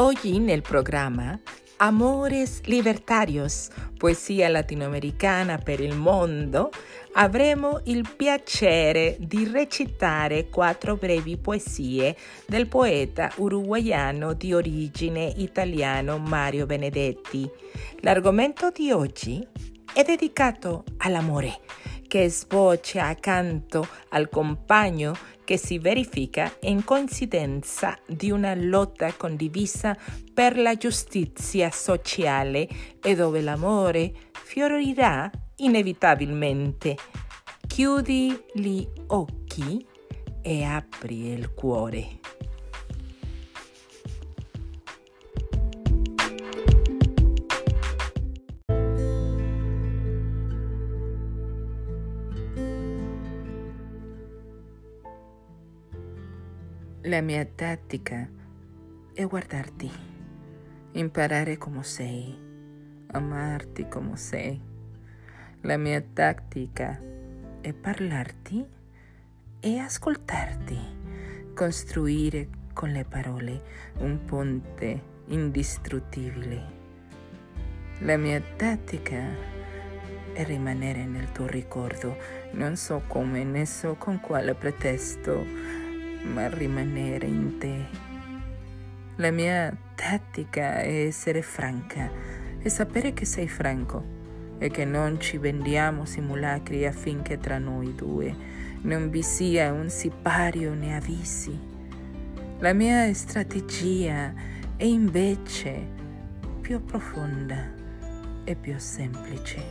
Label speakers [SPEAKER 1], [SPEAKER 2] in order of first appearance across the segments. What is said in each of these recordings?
[SPEAKER 1] Oggi nel programma Amores Libertarios, poesia latinoamericana per il mondo, avremo il piacere di recitare quattro brevi poesie del poeta uruguaiano di origine italiano Mario Benedetti. L'argomento di oggi è dedicato all'amore che sfocia accanto al compagno che si verifica in coincidenza di una lotta condivisa per la giustizia sociale e dove l'amore fiorirà inevitabilmente. Chiudi gli occhi e apri il cuore. La mia tattica è guardarti, imparare come sei, amarti come sei. La mia tattica è parlarti e ascoltarti, costruire con le parole un ponte indistruttibile. La mia tattica è rimanere nel tuo ricordo, non so come né so con quale pretesto ma rimanere in te. La mia tattica è essere franca e sapere che sei franco e che non ci vendiamo simulacri affinché tra noi due non vi sia un sipario né avvisi. La mia strategia è invece più profonda e più semplice.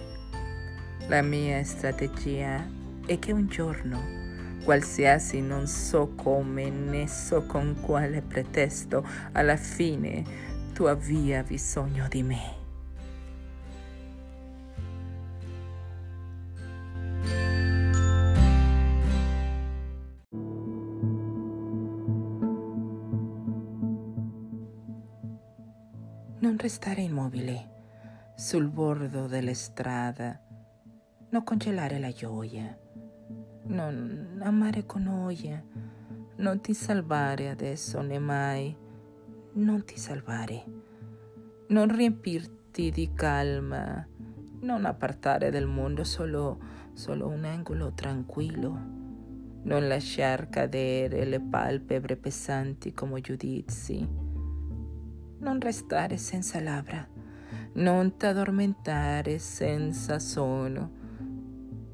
[SPEAKER 1] La mia strategia è che un giorno qualsiasi non so come né so con quale pretesto, alla fine tu abbia bisogno di me. Non restare immobile sul bordo della strada, non congelare la gioia non amare con noia, non ti salvare adesso né mai, non ti salvare, non riempirti di calma, non appartare dal mondo solo, solo un angolo tranquillo, non lasciar cadere le palpebre pesanti come giudizi, non restare senza labbra, non t'addormentare senza sonno,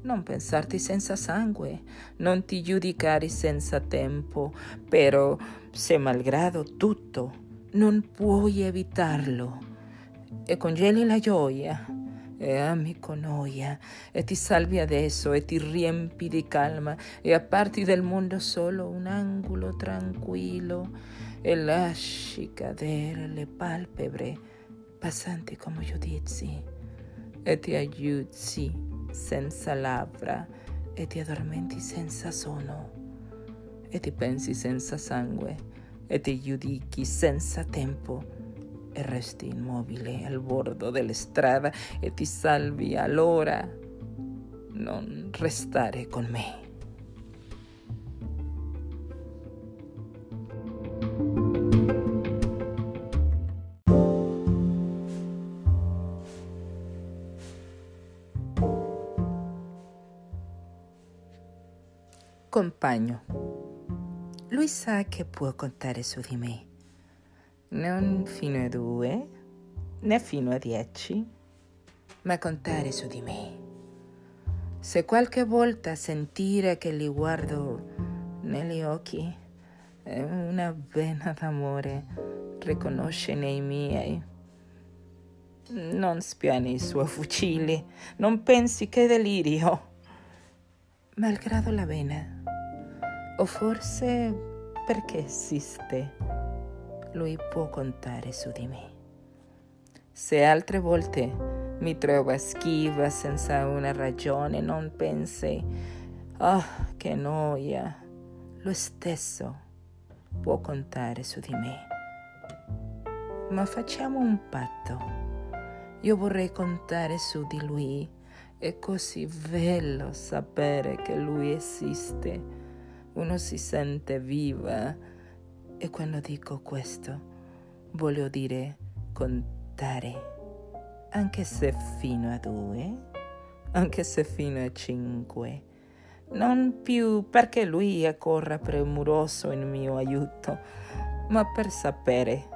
[SPEAKER 1] non pensarti senza sangue, non ti giudicare senza tempo, però se malgrado tutto non puoi evitarlo. E congeli la gioia e ami con noia e ti salvi adesso e ti riempi di calma e apparti del mondo solo un angolo tranquillo e lasci cadere le palpebre passanti come giudizi e ti aiuti senza labbra e ti addormenti senza sonno e ti pensi senza sangue e ti giudichi senza tempo e resti immobile al bordo della strada e ti salvi allora non restare con me. Compagno. Lui sa che può contare su di me. Non fino a due, né fino a dieci, ma contare su di me. Se qualche volta sentire che li guardo negli occhi, è una vena d'amore riconosce nei miei. Non spiani i suoi fucili, non pensi che delirio. Malgrado la vena, o forse perché esiste, lui può contare su di me. Se altre volte mi trova schiva senza una ragione, non pensi, oh, che noia, lo stesso può contare su di me. Ma facciamo un patto. Io vorrei contare su di lui. È così bello sapere che lui esiste. Uno si sente viva e quando dico questo voglio dire contare, anche se fino a due, anche se fino a cinque. Non più perché lui accorra premuroso in mio aiuto, ma per sapere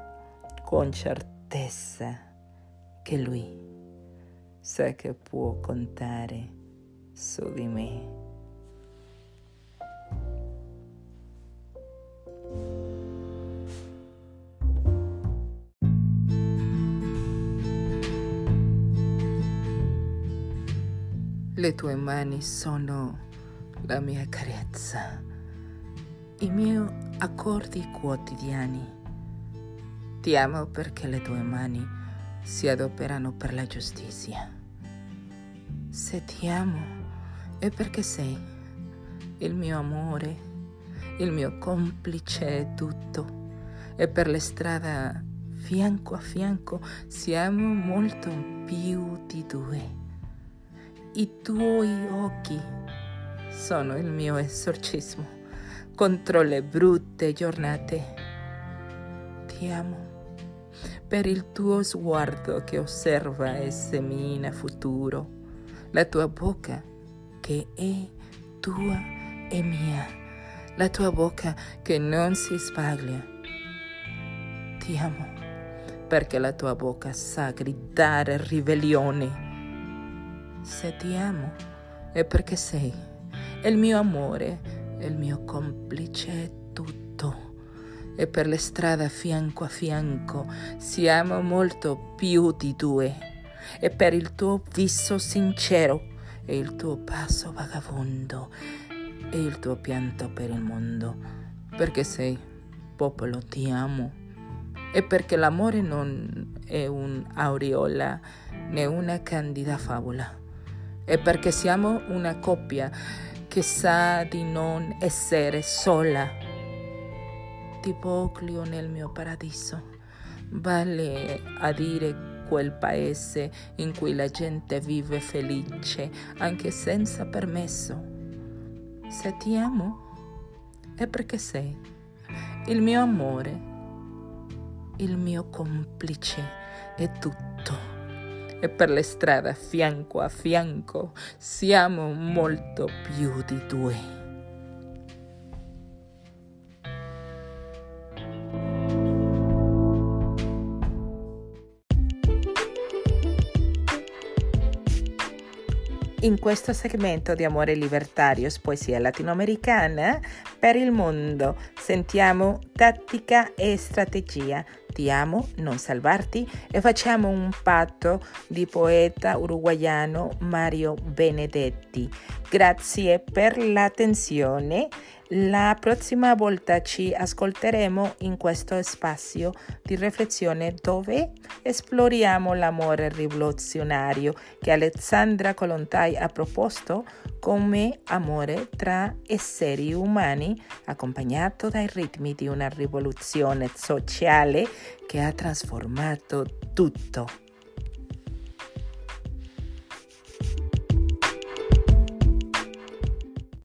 [SPEAKER 1] con certezza che lui sa che può contare su di me. Le tue mani sono la mia carezza, i miei accordi quotidiani. Ti amo perché le tue mani si adoperano per la giustizia. Se ti amo è perché sei il mio amore, il mio complice e tutto. E per le strade fianco a fianco siamo molto più di due. I tuoi occhi sono il mio esorcismo contro le brutte giornate. Ti amo per il tuo sguardo che osserva e semina futuro, la tua bocca che è tua e mia, la tua bocca che non si sbaglia. Ti amo perché la tua bocca sa gridare ribellione se ti amo è perché sei il mio amore, il mio complice tutto. E per le strade fianco a fianco siamo molto più di due. E per il tuo viso sincero e il tuo passo vagabondo e il tuo pianto per il mondo. Perché sei popolo, ti amo. E perché l'amore non è un'aureola né una candida favola è perché siamo una coppia che sa di non essere sola. Tipo Clio nel mio paradiso. Vale a dire quel paese in cui la gente vive felice anche senza permesso. Se ti amo è perché sei il mio amore, il mio complice e tutto e per le strade fianco a fianco siamo molto più di due. In questo segmento di Amore Libertario, poesia latinoamericana per il mondo, sentiamo tattica e strategia ti amo, non salvarti e facciamo un patto di poeta uruguaiano Mario Benedetti. Grazie per l'attenzione. La prossima volta ci ascolteremo in questo spazio di riflessione dove esploriamo l'amore rivoluzionario che Alessandra Colontai ha proposto come amore tra esseri umani accompagnato dai ritmi di una rivoluzione sociale che ha trasformato tutto.